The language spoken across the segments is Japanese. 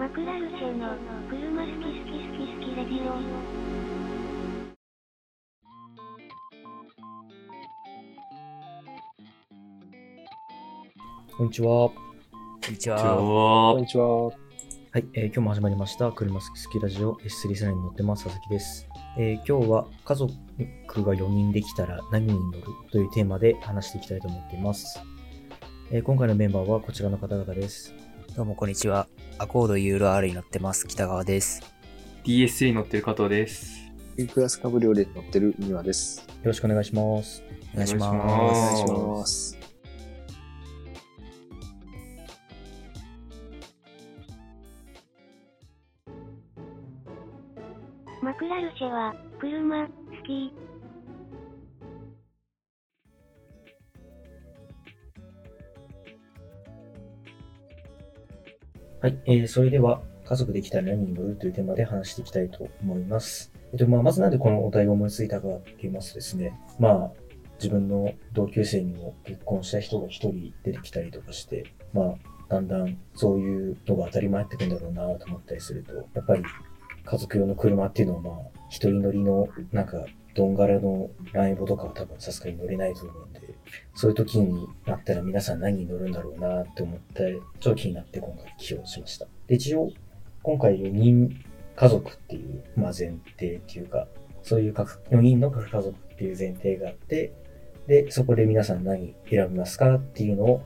マクラルチェの車好き好き好き好きレディオ。こんにちは。こんにち今日は。はこんにちは。はい、えー今日も始まりました。車好き好きラジオ S3 世代に乗ってます。佐々木です。えー今日は家族が4人できたら何に乗るというテーマで話していきたいと思っています。えー今回のメンバーはこちらの方々です。どうもこんにちは。アコード URR に乗ってます。北川です。DSA に乗ってる加藤です。クラスカブリオレに乗ってる庭です。よろしくお願いします。お願いしまお願お願いしす。ます。マクラルチェは、車、好き。はい、えーそれでは家族できたら何に乗るというテーマで話していきたいと思います。えっと、まあ、まずなんでこのお題を思いついたかって言いますとですね、まあ、自分の同級生にも結婚した人が一人出てきたりとかして、まあ、だんだんそういうのが当たり前ってくんだろうなと思ったりすると、やっぱり家族用の車っていうのはまあ、一人乗りのなんか、ドンガラのランエボとかは多分さすがに乗れないと思うんで、そういう時になったら皆さん何に乗るんだろうなって思って、ちょっと気になって今回起用しました。で、一応、今回4人家族っていう、まあ、前提っていうか、そういう各4人の各家族っていう前提があって、で、そこで皆さん何選びますかっていうのを、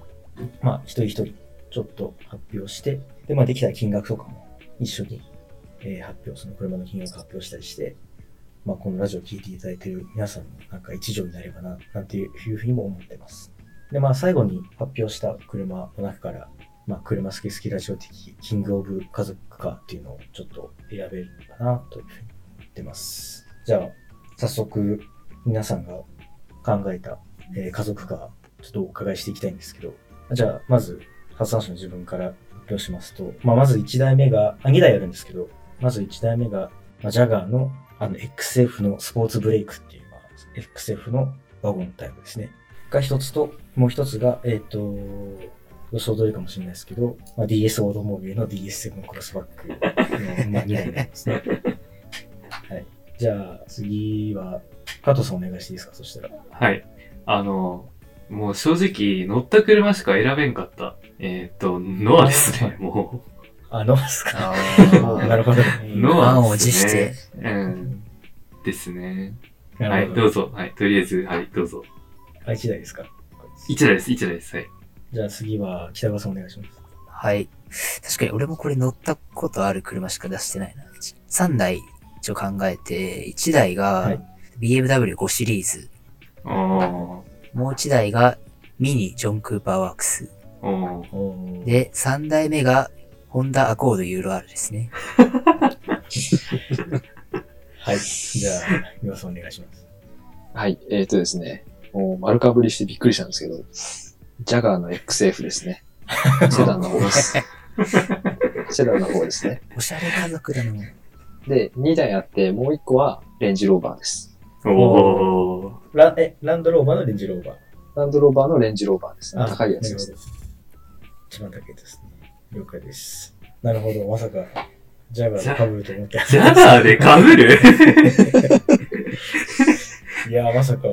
まあ、一人一人ちょっと発表して、で、まあ、できたら金額とかも一緒に、えー発表、その車の金額発表したりして、まあ、このラジオを聞いていただいている皆さんのなんか一助になればな、なんていうふうにも思ってます。で、まあ、最後に発表した車の中から、まあ、車好き好きラジオ的キングオブ家族カーっていうのをちょっと選べるかなというふうに思ってます。じゃあ、早速、皆さんが考えた、えー家族カー、ちょっとお伺いしていきたいんですけど、じゃあ、まず、発散者の自分から発表しますと、まあ、まず1台目が、あ、2台あるんですけど、まず1台目が、まあ、ジャガーの、あの、XF のスポーツブレイクっていう、まあ、XF のワゴンタイプですね。が一つと、もう一つが、えっ、と、予想通りかもしれないですけど、まあ、DS オードモービルの DS7 クロスバックの、まあ、2台になりますね。はい。じゃあ、次は、加藤さんお願いしていいですか？そしたら。はい。あの、もう正直乗った車しか選べんかった。えっ、と、ノアですね、もあ、ノースか。なるほど。ノアを持して。うん。ですね。はい、どうぞ。はい、とりあえず、はい、どうぞ。あ、1台ですか一台です、一台です。はい。じゃあ次は、北川さんお願いします。はい。確かに俺もこれ乗ったことある車しか出してないな。3台一応考えて、1台が BMW5 シリーズ、おー。もう1台がミニジョン・クーパーワークス。で、3台目がホンダアコード URR ですね。はい。じゃあ、岩さんお願いします。はい。えっ、とですね。もう丸かぶりしてびっくりしたんですけど、ジャガーの XF ですね。セダンの方です。セダンの方ですね。おしゃれ家族だの。で、2台あって、もう1個はレンジローバーです。おー。ラえ、ランドローバーのレンジローバー。ランドローバーのレンジローバーですね。高いやつですね。一番高いですね。了解です。なるほど。まさか、ジャガーで被ると思ってジャガーで被る？いやー、まさか。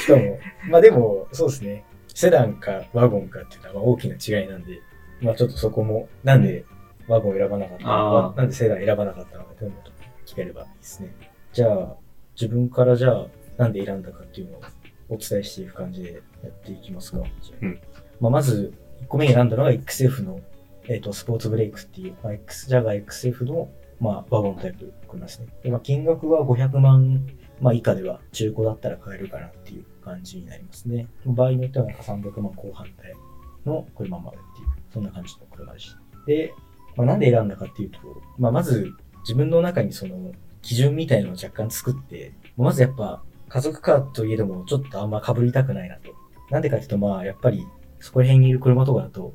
しかも、まあでも、そうですね。セダンかワゴンかっていうのはまあ大きな違いなんで、まあちょっとそこも、なんでワゴン選ばなかったのか、なんでセダン選ばなかったのかというのを聞ければいいですね。じゃあ、自分からじゃあ、なんで選んだかっていうのをお伝えしていく感じでやっていきますか。うんまあまず、1個目に選んだのが XF の、えっ、と、スポーツブレイクっていう、まあ、X、ジャガー XF の、まあ、ワゴンタイプ組ますね。で、まあ、金額は500万まあ以下では中古だったら買えるかなっていう感じになりますね。場合によってはなんか300万後半台の車もあるっていう、そんな感じの車でした。で、まあ、なんで選んだかっていうと、まあまず自分の中にその基準みたいなのを若干作って、まずやっぱ家族カーといえどもちょっとあんま被りたくないなと。なんでかっていうとまあやっぱりそこら辺にいる車とかだと、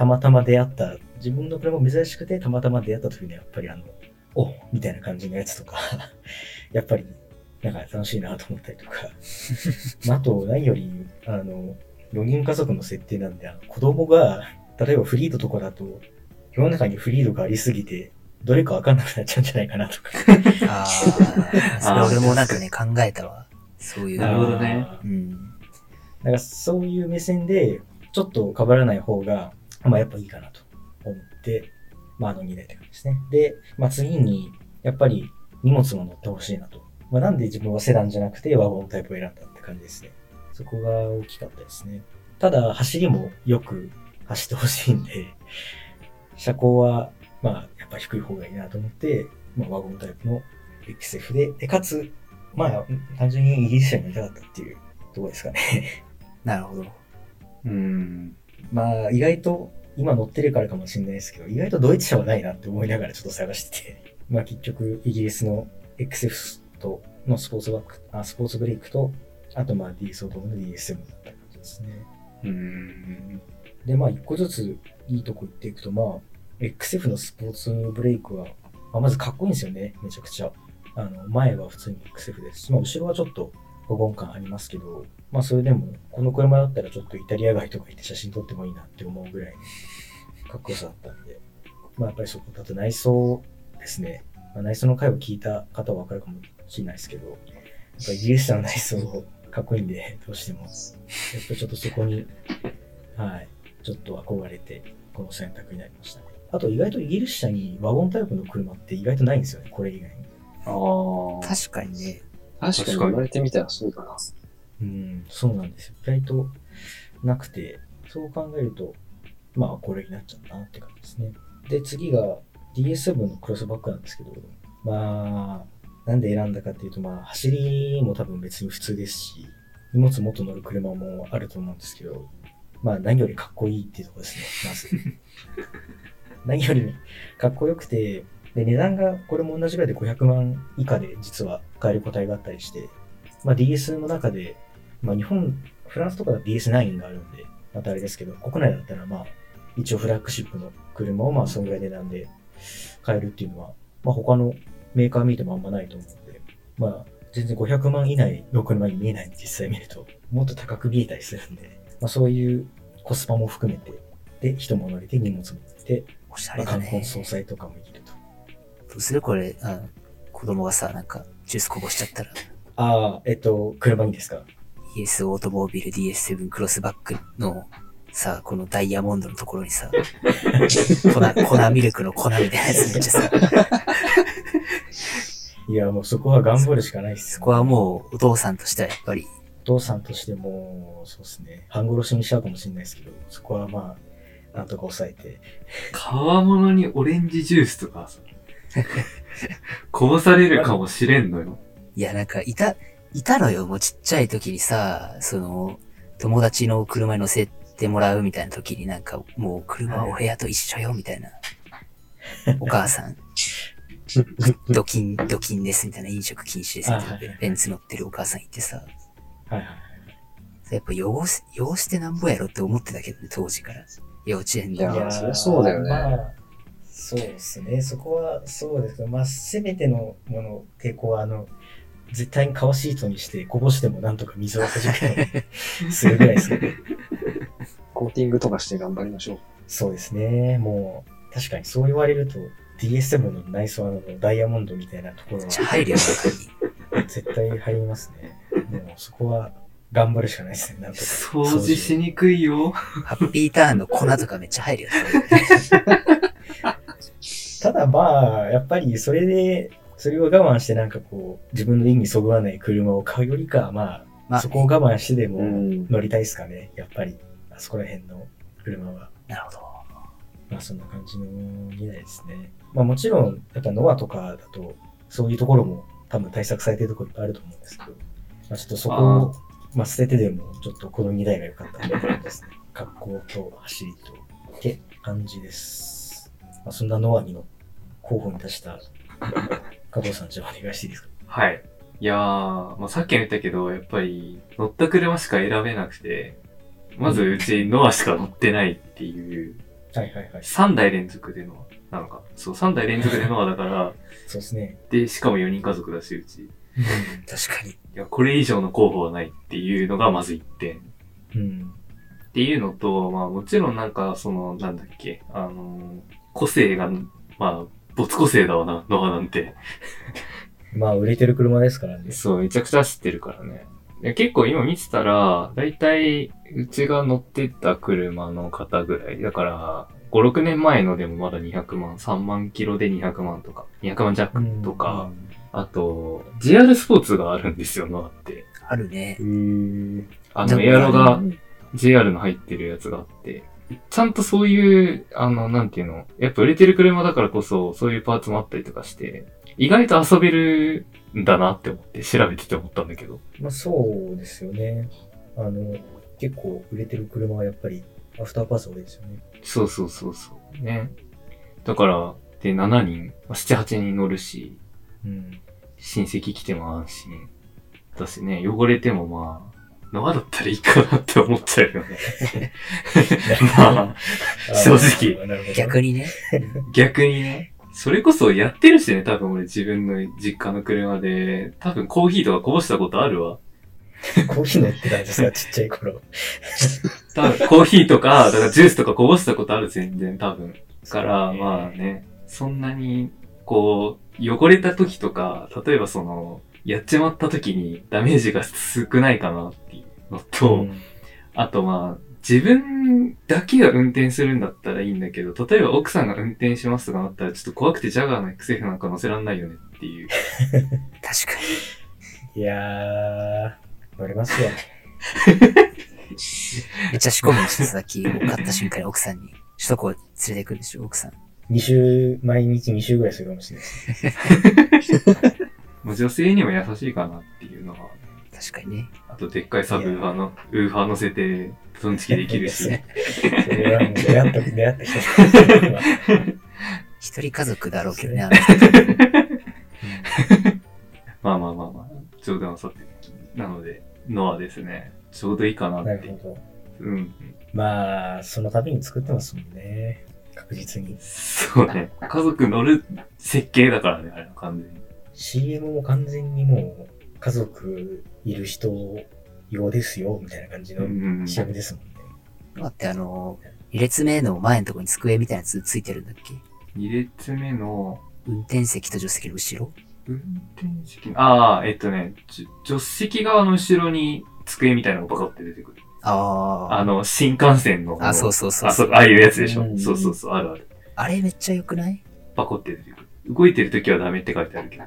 たまたま出会った、自分の車も珍しくてたまたま出会った時にやっぱりあの、おみたいな感じのやつとか、やっぱり、なんか楽しいなと思ったりとか。まああと、何より、あの、4人家族の設定なんで、あの子供が、例えばフリートとかだと、世の中にフリードがありすぎて、どれかわかんなくなっちゃうんじゃないかなとか。ああ、それ俺もなんかね、考えたわ。そういう。なるほどねうん。だからそういう目線で、ちょっと被らない方が、まあやっぱいいかなと思って、まああの2台って感じですね。で、まあ次に、やっぱり荷物も乗ってほしいなと。まあなんで自分はセダンじゃなくてワゴンタイプを選んだって感じですね。そこが大きかったですね。ただ走りもよく走ってほしいんで、車高は、まあやっぱ低い方がいいなと思って、まあワゴンタイプの XF で、で、かつ、まあ単純にイギリス車に乗りたかったっていうところですかね。なるほど。うん。まあ、意外と、今乗ってるからかもしれないですけど、意外とドイツ車はないなって思いながらちょっと探してて、まあ結局、イギリスの XF と、のスポーツバック、あ、スポーツブレイクと、あとまあ DS オートの DS7 だった感じですね。うん。で、まあ一個ずついいとこ行っていくと、まあ、XF のスポーツブレイクは、まあ、まずかっこいいんですよね、めちゃくちゃ。あの、前は普通に XF ですし、まあ後ろはちょっと保護感ありますけど、まあそれでも、この車だったらちょっとイタリア街とか行って写真撮ってもいいなって思うぐらいのかっこよさだったんで、まあやっぱりそこ、だと内装ですね。まあ、内装の回を聞いた方はわかるかもしれないですけど、やっぱイギリス車の内装かっこいいんで、どうしても。やっぱちょっとそこに、はい、ちょっと憧れて、この選択になりましたね。あと意外とイギリス車にワゴンタイプの車って意外とないんですよね、これ以外に。ああ。確かにね。確かに言われてみたらそうだな。うん、そうなんですよ。意外となくて、そう考えると、まあこれになっちゃったなって感じですね。で、次が DS7 のクロスバックなんですけど、まあ、なんで選んだかっていうと、まあ走りも多分別に普通ですし、荷物もっと乗る車もあると思うんですけど、まあ何よりかっこいいっていうところですね、まず。何よりかっこよくて、で、値段がこれも同じぐらいで500万以下で実は買える個体があったりして、まあ DS の中で、まあ日本、フランスとかだと DS9 があるんで、またあれですけど、国内だったらまあ、一応フラッグシップの車をまあそのぐらい値段で買えるっていうのは、まあ他のメーカー見てもあんまないと思うんで、まあ全然500万以内の車に見えないんで実際見ると、もっと高く見えたりするんで、まあそういうコスパも含めて、で、人も乗れて荷物も乗れて、おしゃまあ、れだ冠婚ね。総裁とかもいると。どうするこれ、あの、子供がさ、なんか、ジュースこぼしちゃったら、ああ、えっと、車にですか？ES オートモービル DS7 クロスバックの、さ、このダイヤモンドのところにさ、粉、粉ミルクの粉みたいなやつめっちゃさ、いや、もうそこは頑張るしかないっす、そこはもうお父さんとしてはやっぱり、お父さんとしても、そうですね、半殺しにしちゃうかもしれないですけど、そこはまあ、なんとか抑えて。皮物にオレンジジュースとかさ、こぼされるかもしれんのよ。いやなんかいた、いたのよ、もうちっちゃい時にさ、その、友達の車に乗せてもらうみたいな時になんか、もう車はお部屋と一緒よ、みたいな。お母さん、ドキン、ドキンです、みたいな、飲食禁止です、みたいなベンツ乗ってるお母さんいてさ、はいはい。やっぱ汚す、汚してなんぼやろって思ってたけどね、当時から。幼稚園でいや。ーそりゃそうだよねまあ、そうですね。そこはそうですけど、まあ、すべてのもの、抵抗は、あの、絶対に革シートにして、こぼしてもなんとか水をはじくように するぐらいですけど、コーティングとかして頑張りましょう。そうですね。もう、確かにそう言われると、DS7 の内装のダイヤモンドみたいなところはめっ、ちゃ入るよ。絶対入りますね。もうそこは頑張るしかないですね。なんとか。掃除しにくいよ。ハッピーターンの粉とかめっちゃ入るよ。ただまあ、やっぱりそれで、それを我慢してなんかこう、自分の意にそぐわない車を買うよりかは、まあ、まあ、そこを我慢してでうもん。乗りたいですかね。やっぱり、あそこら辺の車は。なるほど。まあそんな感じの2台ですね。まあもちろん、やっぱノアとかだと、そういうところも多分対策されてるところいっぱいあると思うんですけど、まあちょっとそこを、まあ捨ててでも、ちょっとこの2台が良かったって感じですね。格好と走りと、って感じです。まあそんなノアにの候補に出した、加藤さんじゃあお願いしていいですか？はい。いやー、まあ、さっきも言ったけど、やっぱり乗った車しか選べなくて、まずうちノアしか乗ってないっていう、はいはいはい。3台連続でノアなのか？そう、3台連続でノアだから、そうですね。で、しかも4人家族だし、うち。い 確かに。や、これ以上の候補はないっていうのがまず1点。うん。っていうのと、まあもちろんなんか、その、なんだっけ、あのー個性が、まあ、没個性だわな、ノアなんて。まあ、売れてる車ですからね。そう、めちゃくちゃ走ってるからね。で結構今見てたら、だいたい、うちが乗ってた車の方ぐらい。だから、5、6年前のでもまだ200万、3万キロで200万とか、200万弱とか、あと、GR スポーツがあるんですよ、ノアって。あるね。あの、エアロが JR の入ってるやつがあって、ちゃんとそういう、あの、なんていうの、やっぱ売れてる車だからこそ、そういうパーツもあったりとかして、意外と遊べるんだなって思って調べてて思ったんだけど。まあ、そうですよね。あの、結構売れてる車はやっぱり、アフターパーツ多いですよね。そうそうそうそう。ね。だから、で、7人、まあ7、8人乗るし、うん。親戚来ても安心。だしね、汚れてもまあ、生だったらいいかなって思っちゃうよね。まあ、正直。逆にね。逆にね、それこそやってるしね、多分俺自分の実家の車で、多分コーヒーとかこぼしたことあるわ。コーヒー乗ってたんですが、ちっちゃい頃。多分コーヒーとか、だからジュースとかこぼしたことある全然多分。から、まあね、そんなに、こう、汚れた時とか、例えばその、やっちまった時にダメージが少ないかなっていうのと、うんあとまあ、自分だけが運転するんだったらいいんだけど、例えば奥さんが運転しますとかなったらちょっと怖くてジャガーの XF なんか乗せらんないよねっていう。確かいやー、乗れますよ。に。めっちゃ仕込むんですよ、さっき。買った瞬間に奥さんに。首都高連れてくるでしょ、奥さん。2週、毎日2週ぐらいするかもしれないです。もう女性にも優しいかなっていうのは、確かにね。あとでっかいサブウーファーの、ウーファー乗せて、トンチキできるし。それはもう出会った、出会った人は一人家族だろうけどね、あの人。まあまあまあまあ、冗談はさて、なので、ノアですね。ちょうどいいかなって。なるほど。うん。まあ、その度に作ってますもんね。確実に。そうね。家族乗る設計だからね、あれは完全に。CM も完全にもう、家族いる人用ですよ、みたいな感じのうん。CM ですもんね。だってあの、二列目の前のところに机みたいなやつついてるんだっけ？二列目の、運転席と助手席の後ろ？運転席ああ、えっとね、じ助手席側の後ろに机みたいなのがバカって出てくる。ああ。あの、新幹線の。あ、そうそうそうあ、そう、ああいうやつでしょ。うんそうそうそう、あるある。あれめっちゃ良くない？パコって出てくる。動いてる時はダメって書いてあるけど。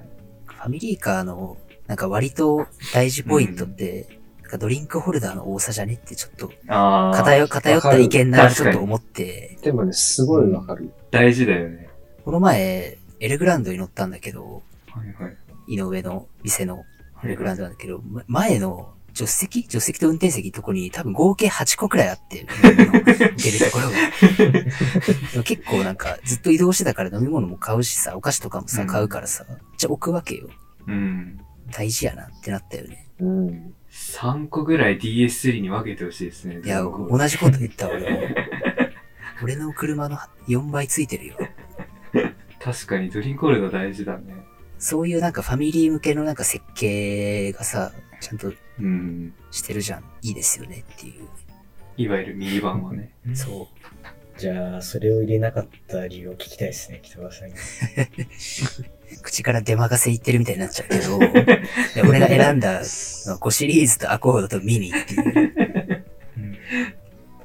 ファミリーカーの、なんか割と大事ポイントって、なんかドリンクホルダーの多さじゃねってちょっとああ、偏偏った意見ならちょっと思って、でもね、すごいわかる。大事だよね。この前、エルグランドに乗ったんだけど、はいはい。井上の店のエルグランドなんだけど、ま前の助手席？助手席と運転席のとこに多分合計8個くらいあって、飲み物出るところが。結構なんかずっと移動してたから飲み物も買うしさ、お菓子とかもさ、うん買うからさ、じゃあ置くわけよ。うん。大事やなってなったよね。うん。3個ぐらい DS3 に分けてほしいですね。いや、同じこと言った俺も。俺の車の4倍ついてるよ。確かにドリンクホルダー大事だね。そういうなんかファミリー向けのなんか設計がさ、ちゃんとうん。してるじゃん。いいですよねっていう。いわゆるミニバンはね。そう。じゃあ、それを入れなかった理由を聞きたいですね、北川さんに。口から出任せ言ってるみたいになっちゃうけど、で俺が選んだのは5シリーズとアコードとミニっていう。うん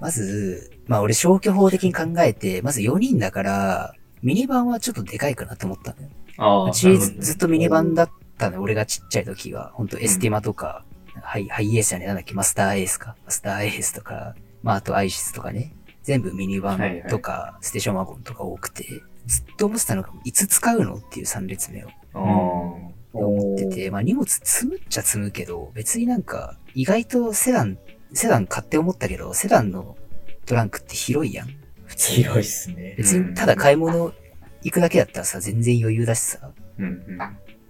まず、まあ俺消去法的に考えて、まず4人だから、ミニバンはちょっとでかいかなと思ったのよ。ああ。うちずずっとミニバンだったの、俺がちっちゃい時は。ほんとエスティマとか、ハイ、ハイエースやね、なんだっけ、マスターエースか。マスターエースとか、まああとアイシスとかね。全部ミニバンとか、ステーションワゴンとか多くて、ずっと思ってたのが、いつ使うのっていう3列目を。ああ。思ってて、まあ荷物積むっちゃ積むけど、別になんか、意外とセダン、セダン買って思ったけど、セダンのトランクって広いやん。普通に広いっすね。別にただ買い物行くだけだったらさ、全然余裕だしさ。うんうん。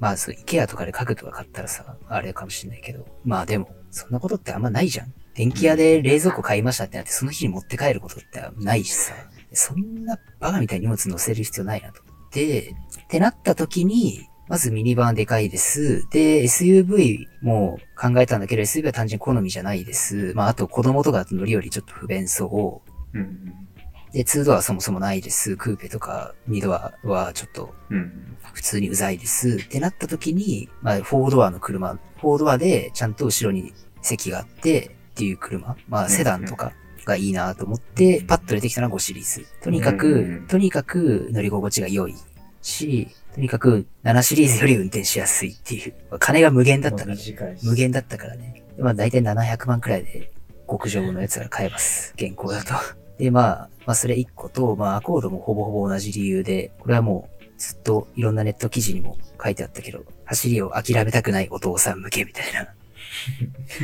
まあそう、イケアとかで家具とか買ったらさ、あれかもしんないけど。まあでも、そんなことってあんまないじゃん。電気屋で冷蔵庫買いましたってなって、その日に持って帰ることってないしさ。そんなバカみたいに荷物乗せる必要ないなと思って、ってなった時に、まずミニバンでかいです。で、SUV も考えたんだけど、SUV は単純好みじゃないです。まああと子供とか乗りよりちょっと不便そう。うん。で、2ドアそもそもないです。クーペとか2ドアはちょっとうん。普通にうざいです。ってなった時に、まあ、4ドアの車、4ドアでちゃんと後ろに席があってっていう車、まあ、セダンとかがいいなと思って、パッと出てきたのが5シリーズ。とにかく、うんとにかく乗り心地が良いし、とにかく7シリーズより運転しやすいっていう。まあ金が無限だったから、無限だったからね。でまあ、大体700万くらいで極上のやつが買えます。現行だと。で、まあ、まあ、それ1個と、まあ、アコードもほぼほぼ同じ理由で、これはもう、ずっといろんなネット記事にも書いてあったけど、走りを諦めたくないお父さん向けみたいな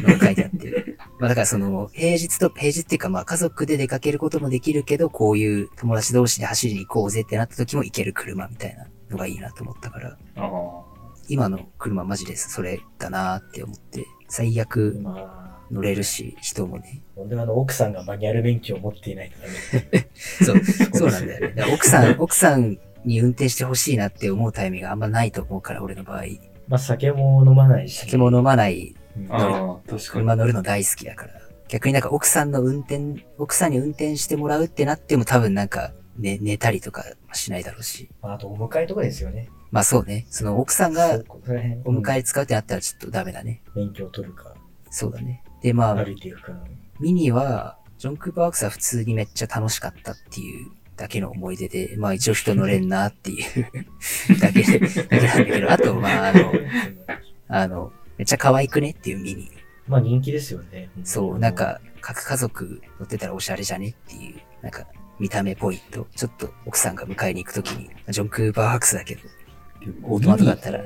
のが書いてあって。まあだからその、平日と、平日っていうかまあ家族で出かけることもできるけど、こういう友達同士で走りに行こうぜってなった時も行ける車みたいなのがいいなと思ったから。今の車マジでそれだなって思って、最悪まあ、乗れるし、人もね。ほんであの、奥さんがマニュアル免許を持っていないとかね。そう、そうなんだよね。奥さん、奥さんに運転してほしいなって思うタイミングがあんまないと思うから、俺の場合。まあ、酒も飲まないし。酒も飲まないうんああ、確かに。車乗るの大好きだから。逆になんか奥さんの運転、奥さんに運転してもらうってなっても多分なんか、ね、寝たりとかしないだろうし。まあ、あと、お迎えとかですよね。まあそうね。その奥さんがお迎え使うってなったらちょっとダメだね。免許を取るか、そうだね。で、まあ。ミニは、ジョン・クーパーワークスは普通にめっちゃ楽しかったっていうだけの思い出で、まあ一応人乗れんなっていう だけで、だけなんだけど、あと、まああの、あの、めっちゃ可愛くねっていうミニ。まあ、人気ですよね。そう、なん、か、各家族乗ってたらおしゃれじゃねっていう、なんか、見た目ポイント。ちょっと奥さんが迎えに行くときに、ジョン・クーパーワークスだけど、オートマトだったら、ま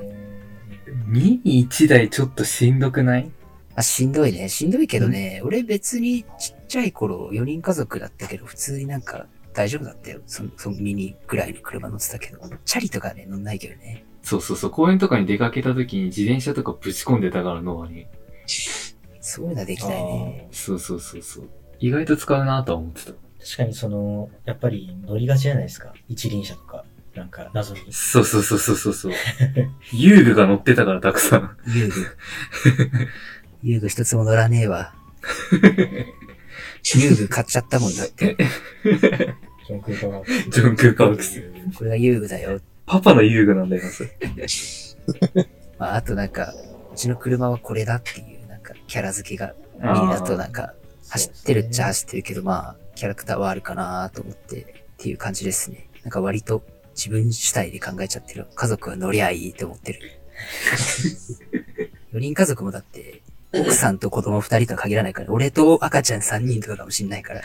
ミニ1台ちょっとしんどくない？あ、しんどいね。しんどいけどね、俺別にちっちゃい頃4人家族だったけど、普通になんか大丈夫だったよ。その、そのミニぐらいの車乗ってたけど、チャリとかね、乗んないけどね。そうそうそう、公園とかに出かけた時に自転車とかぶち込んでたから、ノアに。そういうのはできないね。そうそうそうそう。意外と使うなとは思ってた。確かにその、やっぱり乗りがちじゃないですか。一輪車とか。なんか、謎に。そうそうそうそうそうそう。遊具が乗ってたからたくさん。遊具。遊具一つも乗らねえわ。遊具買っちゃったもんだって。ジョン・クーパーワークス。ジョンクーパーワークスこれが遊具だよ。パパの遊具なんだよな、それ。まあ、あとなんか、うちの車はこれだっていう、なんか、キャラ付けが、ミニだとなんか、走ってるっちゃ走ってるけど、まあ、キャラクターはあるかなと思って、っていう感じですね。なんか割と自分主体で考えちゃってる。家族は乗りゃいいって思ってる。4人家族もだって、奥さんと子供2人とは限らないから、俺と赤ちゃん3人とかかもしんないから。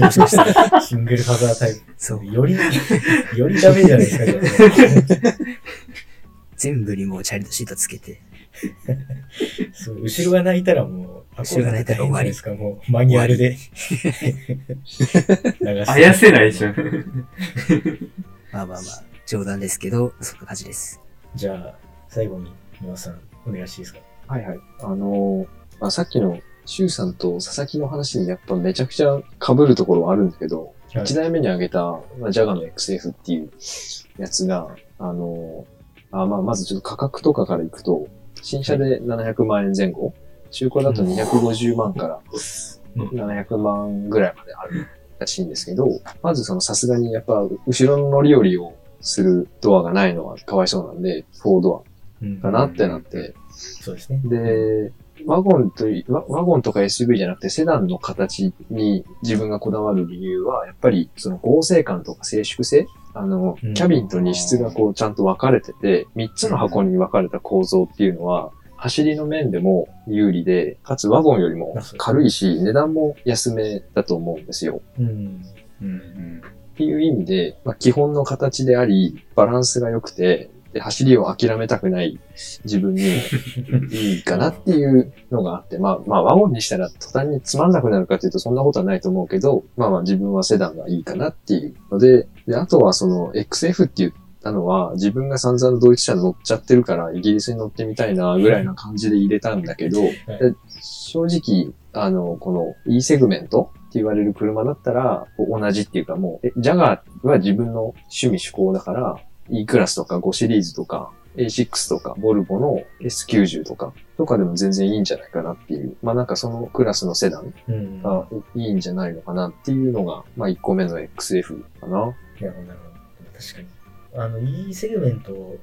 もしかしたら、シングルファザータイプ。そう。より、よりダメじゃないですか、全部にもうチャイルドシートつけて。そう後ろが泣いたらもう、後ろが泣いたら終わりですか、もう、マニュアルで。流あやせないじゃん。まあまあまあ、冗談ですけど、そんな感じです。じゃあ、最後に、皆さん、お願いしていいですか？はいはい。あのーまあ、さっきの、シュウさんと佐々木の話にやっぱめちゃくちゃ被るところはあるんだけど、はい一台目に挙げた、まあ、ジャガの XF っていうやつが、あのーあまあ、まずちょっと価格とかからいくと、新車で700万円前後、中古だと250万から700万ぐらいまであるらしいんですけど、まずそのさすがにやっぱ後ろの乗り降りをするドアがないのはかわいそうなんで、4ドうん。アかなってなって、そうですね。で、ワゴンといワ、ワゴンとか SUV じゃなくてセダンの形に自分がこだわる理由は、やっぱりその合成感とか静粛性あの、うんキャビンと荷室がこうちゃんと分かれてて、3つの箱に分かれた構造っていうのは、走りの面でも有利で、かつワゴンよりも軽いし、値段も安めだと思うんですよ。うん。うんっていう意味で、まあ、基本の形であり、バランスが良くて、で、走りを諦めたくない自分にいいかなっていうのがあって、まあ、まあ、ワゴンにしたら途端につまんなくなるかというとそんなことはないと思うけど、まあまあ自分はセダンがいいかなっていうので、で、あとはその XF って言ったのは自分が散々ドイツ車乗っちゃってるからイギリスに乗ってみたいなぐらいな感じで入れたんだけど、で正直、あの、この E セグメントって言われる車だったら同じっていうかもう、えジャガーは自分の趣味趣向だから、E クラスとか5シリーズとか A6 とかボルボの S90 とかとかでも全然いいんじゃないかなっていう。まあなんかそのクラスのセダンうん。がいいんじゃないのかなっていうのが、まあ1個目の XF かな。なるほど、なるほど。確かに。あの、E セグメント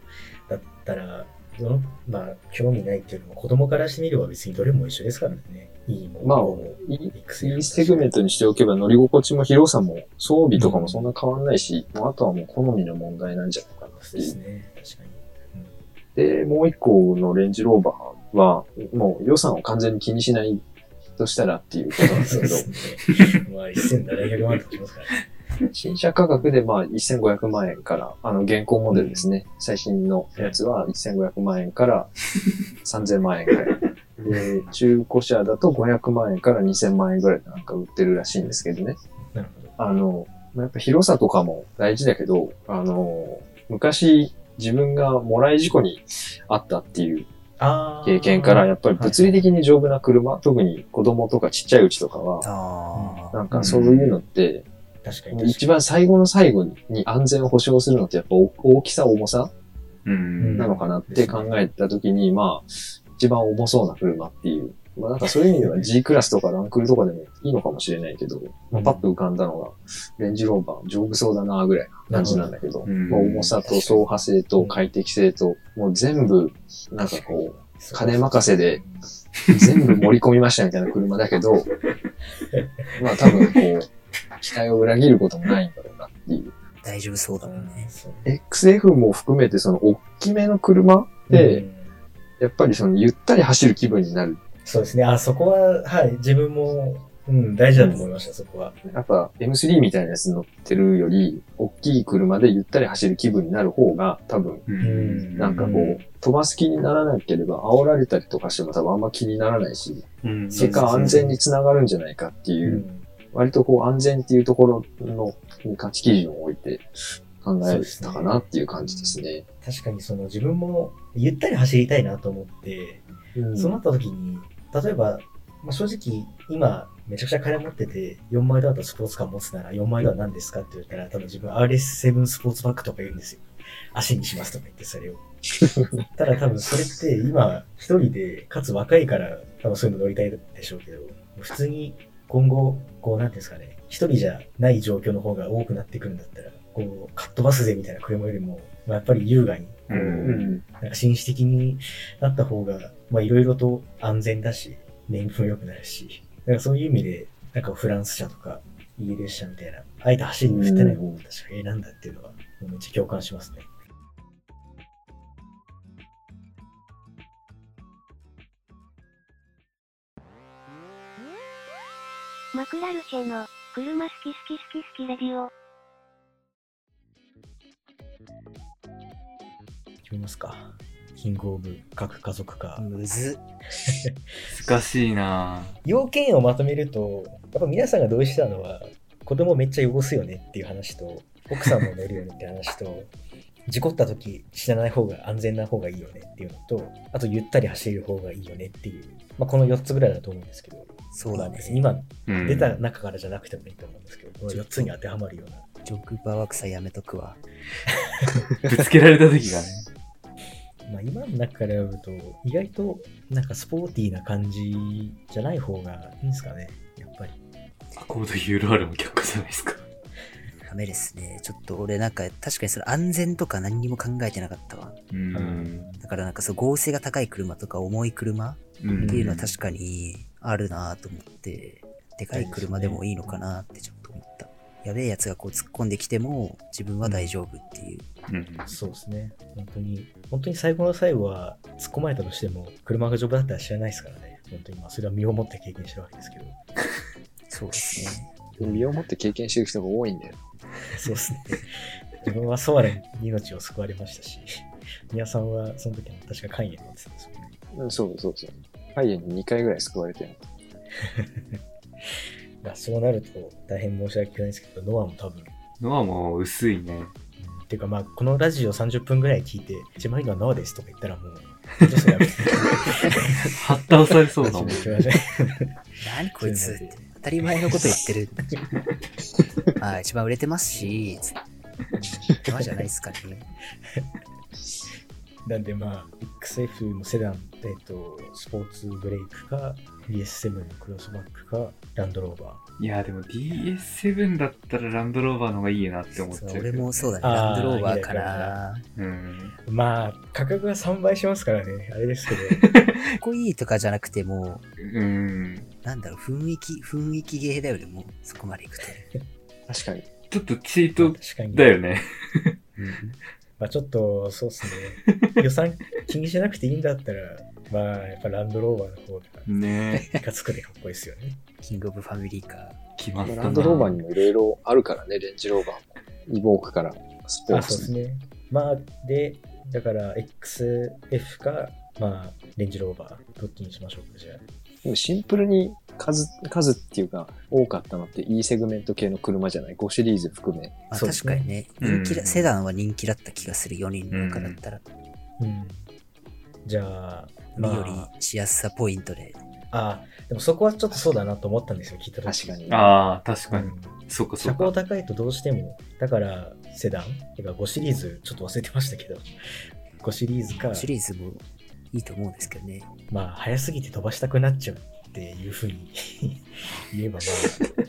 だったら、どのまあ、興味ないっていうのも、子供からしてみれば別にどれも一緒ですからね。E も。まあ E いセグメントにしておけば乗り心地も広さも装備とかもそんな変わんないし、もうあとはもう好みの問題なんじゃない。そうですね。確かに。で、もう一個のレンジローバーは、もう予算を完全に気にしないとしたらっていうことなんですけど。まあ、1700万とかしますからね。新車価格でまあ1500万円から、あの現行モデルですね。最新のやつは1500万円から3000万円ぐらい。で、中古車だと500万円から2000万円ぐらいでなんか売ってるらしいんですけどね。なるほど。あの、まあやっぱ広さとかも大事だけど、あの、昔自分がもらい事故にあったっていう経験から、やっぱり物理的に丈夫な車、特に子供とかちっちゃいうちとかは、ああ。なんかそういうのって。一番最後の最後に安全を保証するのってやっぱ大大きさ、重さうん。なのかなって考えたときに、まあ、一番重そうな車っていう。まあなんかそういう意味では G クラスとかランクルとかでもいいのかもしれないけど、まあ、パッと浮かんだのが、レンジローバー丈夫そうだなぐらいな感じなんだけど、うんまあ、重さと走破性と快適性と、もう全部、なんかこう、金任せで全部盛り込みましたみたいな車だけど、まあ多分こう、期待を裏切ることもないんだろうなっていう。大丈夫そうだうんもんね。XF も含めてその大きめの車って、うんやっぱりそのゆったり走る気分になる。そうですね。あ、そこは、はい、自分も、うん、大事だと思いました、そこは。やっぱ M3 みたいなやつ乗ってるより、大きい車でゆったり走る気分になる方が多分、うん。なんかこう、飛ばす気にならなければ煽られたりとかしても多分あんま気にならないし、うん。結果安全につながるんじゃないかってういう、ん割とこう安全っていうところのに価値基準を置いて考えたかなっていう感じですね。確かにその自分もゆったり走りたいなと思って、そうなった時に、例えば、まあ、正直今めちゃくちゃ金持ってて4枚ドアとスポーツカー持つなら4枚ドア何ですかって言ったら多分自分 RS7 スポーツバッグとか言うんですよ。足にしますとか言ってそれを。ただ多分それって今一人でかつ若いから多分そういうの乗りたいでしょうけど、普通に今後、こうなんていうんですかね、一人じゃない状況の方が多くなってくるんだったら、こう、かっ飛ばすぜみたいな車よりも、まあ、やっぱり優雅に、うん。なんか紳士的になった方が、まあいろいろと安全だし、燃費も良くなるし、なんかそういう意味で、なんかフランス車とか、イギリス車みたいな、あえて走りに振ってない方が確かに選んだっていうのは、めっちゃ共感しますね。マクラルシェの、車好き好き好き好きレディオ。決めますか？キングオブ各家族か。むずっ。難しいな要件をまとめると、やっぱ皆さんが同意したのは、子供めっちゃ汚すよねっていう話と、奥さんも乗るよねって話と、事故った時死なない方が安全な方がいいよねっていうのと、あとゆったり走る方がいいよねっていう、まあ、この4つぐらいだと思うんですけど、そうだね。今うん。出た中からじゃなくてもいいと思うんですけど、この4つに当てはまるような。ジョグバーワクサやめとくわ。ぶつけられた時がね。まあ、今の中から読むと、意外となんかスポーティーな感じじゃない方がいいんですかね、やっぱり。アコード URL も却下じゃないですか。ダメですね。ちょっと俺なんか確かにそれ安全とか何にも考えてなかったわ。うん。だからなんかそう合成が高い車とか重い車うんっていうのは確かにあるなと思って、でかい車でもいいのかなってちょっと思った。やべえやつがこう突っ込んできても自分は大丈夫っていう。うん。そうですね。本当に、本当に最後の最後は突っ込まれたとしても、車が丈夫だったら知らないですからね。本当に、まあ、それは身をもって経験してるわけですけど。そうですね。身をもって経験してる人が多いんだよ。そうですね。自分はソアレンに命を救われましたし、宮さんはその時は確か肝炎になってたんですよね。うん、そうそうそう。肺炎に2回ぐらい救われてる。まあ、そうなると大変申し訳ないですけど、ノアも多分、のはもう薄いね。うんっていうかまあ、このラジオ30分ぐらい聞いて、一番いいのはノアですとか言ったらもう、ちょっとそれやめて。はった押されそうだもん。何こいつって当たり前のこと言ってる。あ あ、一番売れてますし、つって。今じゃないですかね。なんでまあ、XF のセダン、えっと、スポーツブレイクか、DS7 のクロスバックか、ランドローバいや、でも DS7 だったらランドローバーの方がいいなって思っちゃうけど。俺もそうだね。ランドローバーかな。うん。ー。まあ、価格が3倍しますからね、あれですけど。かっこいいとかじゃなくてもうん。う、なんだろう、雰囲気、雰囲気芸だよね、もう、そこまでいくと。確かに。ちょっとチート。だよね。まあちょっと、そうっすね。予算気にしなくていいんだったら、まあやっぱランドローバーの方が、ねいかつくてかっこいいですよね。キングオブファミリーカー。決まったな。ランドローバーにもいろいろあるからね、レンジローバーも。イボークからスポーあ、そうですツ。ね。まあ、で、だから XF か、まあ、レンジローバー、どっちにしましょうか、じゃあ。でもシンプルに数、数っていうか、多かったのって E セグメント系の車じゃない ?5 シリーズ含め。まあ、確かにね、うん人気だ、セダンは人気だった気がする、4人の中だったら。うん。じゃあ、身よまりしやすさポイントで。あ、あ、でもそこはちょっとそうだなと思ったんですよ、聞いた時確かに。ああ、確かに。うんそっかそ車高。高いとどうしても、だからセダン？てか5シリーズ、ちょっと忘れてましたけど、5シリーズか、シリーズもいいと思うんですけどね。まあ、早すぎて飛ばしたくなっちゃうっていうふうに 言えば、ま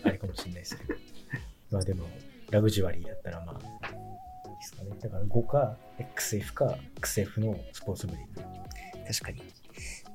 あ、あれかもしれないですけど。まあでも、ラグジュアリーだったら、まあ、いいですかね。だから5か、XF か、XF のスポーツブレイク。確かに。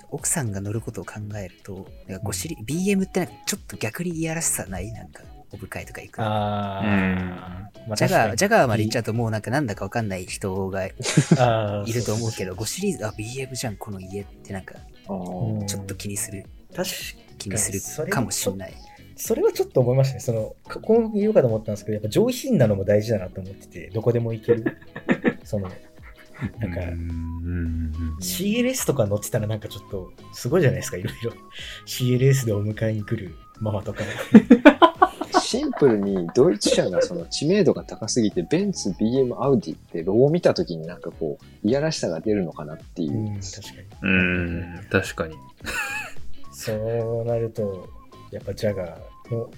奥さんが乗ることを考えると、なんか5シリ BM ってなんかちょっと逆にいやらしさない？なんか、オフ会とか行くの。あー、まあジャガー、ジャガーまで行っちゃゃうともうなんかなんだかわかんない人が いると思うけど、そ5シリーズ、あ、BM じゃん、この家ってなんか、ちょっと気にする、確気にすそれるかもしんない。それはちょっと思いましたね。その、ここも言おうかと思ったんですけど、やっぱ上品なのも大事だなと思ってて、どこでも行ける。その、なんかうんうんうん。CLS とか乗ってたらなんかちょっとすごいじゃないですか、いろいろ。CLS でお迎えに来るママとか。シンプルにドイツ車がその知名度が高すぎて、ベンツ、BM、アウディってロゴを見たときになんかこう、いやらしさが出るのかなっていうう。ん、確かに。うん、確かに。そうなると、やっぱジャガーの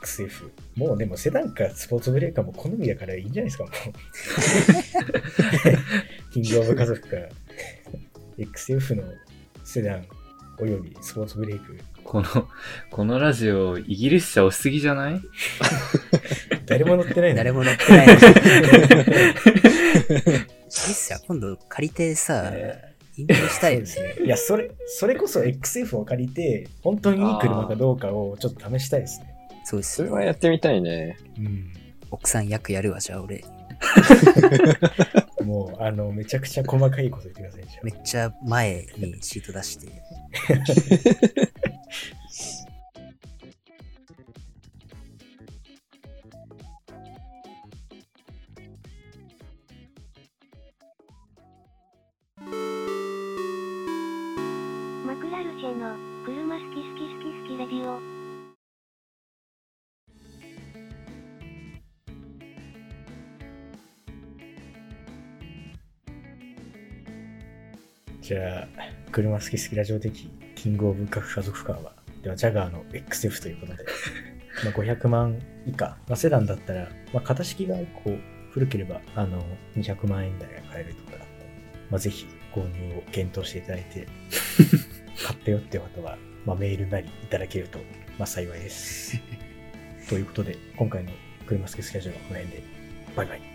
XF。もうでもセダンかスポーツブレーカーも好みだからいいんじゃないですか、もう。キングオブ家族か。XF のセダンおよびスポーツブレイク。この、このラジオ、イギリス車押しすぎじゃない？誰も乗ってないの？誰も乗ってない。いいっすよ、今度借りてさ、インプレしたいですね。いや、それ、それこそ XF を借りて、本当にいい車かどうかをちょっと試したいですね。そうですよそれはやってみたいね。うん。奥さん役やるわ、じゃあ俺。もう、あの、めちゃくちゃ細かいこと言ってください、めっちゃ前にシート出して。マクラルチェの車好き好き好き好きレディオ。じゃあ、車好き好きラジオ的キングオブ各家族カーは、では、ジャガーの XF ということで、まあ500万以下、まあ、セダンだったら、まあ、型式がこう古ければ、あの、200万円台が買えるとかだったら、まあ、ぜひ購入を検討していただいて、買ったよって方は、まあ、メールなりいただけると、まあ、幸いです。ということで、今回の車好き好きラジオはこの辺で、バイバイ。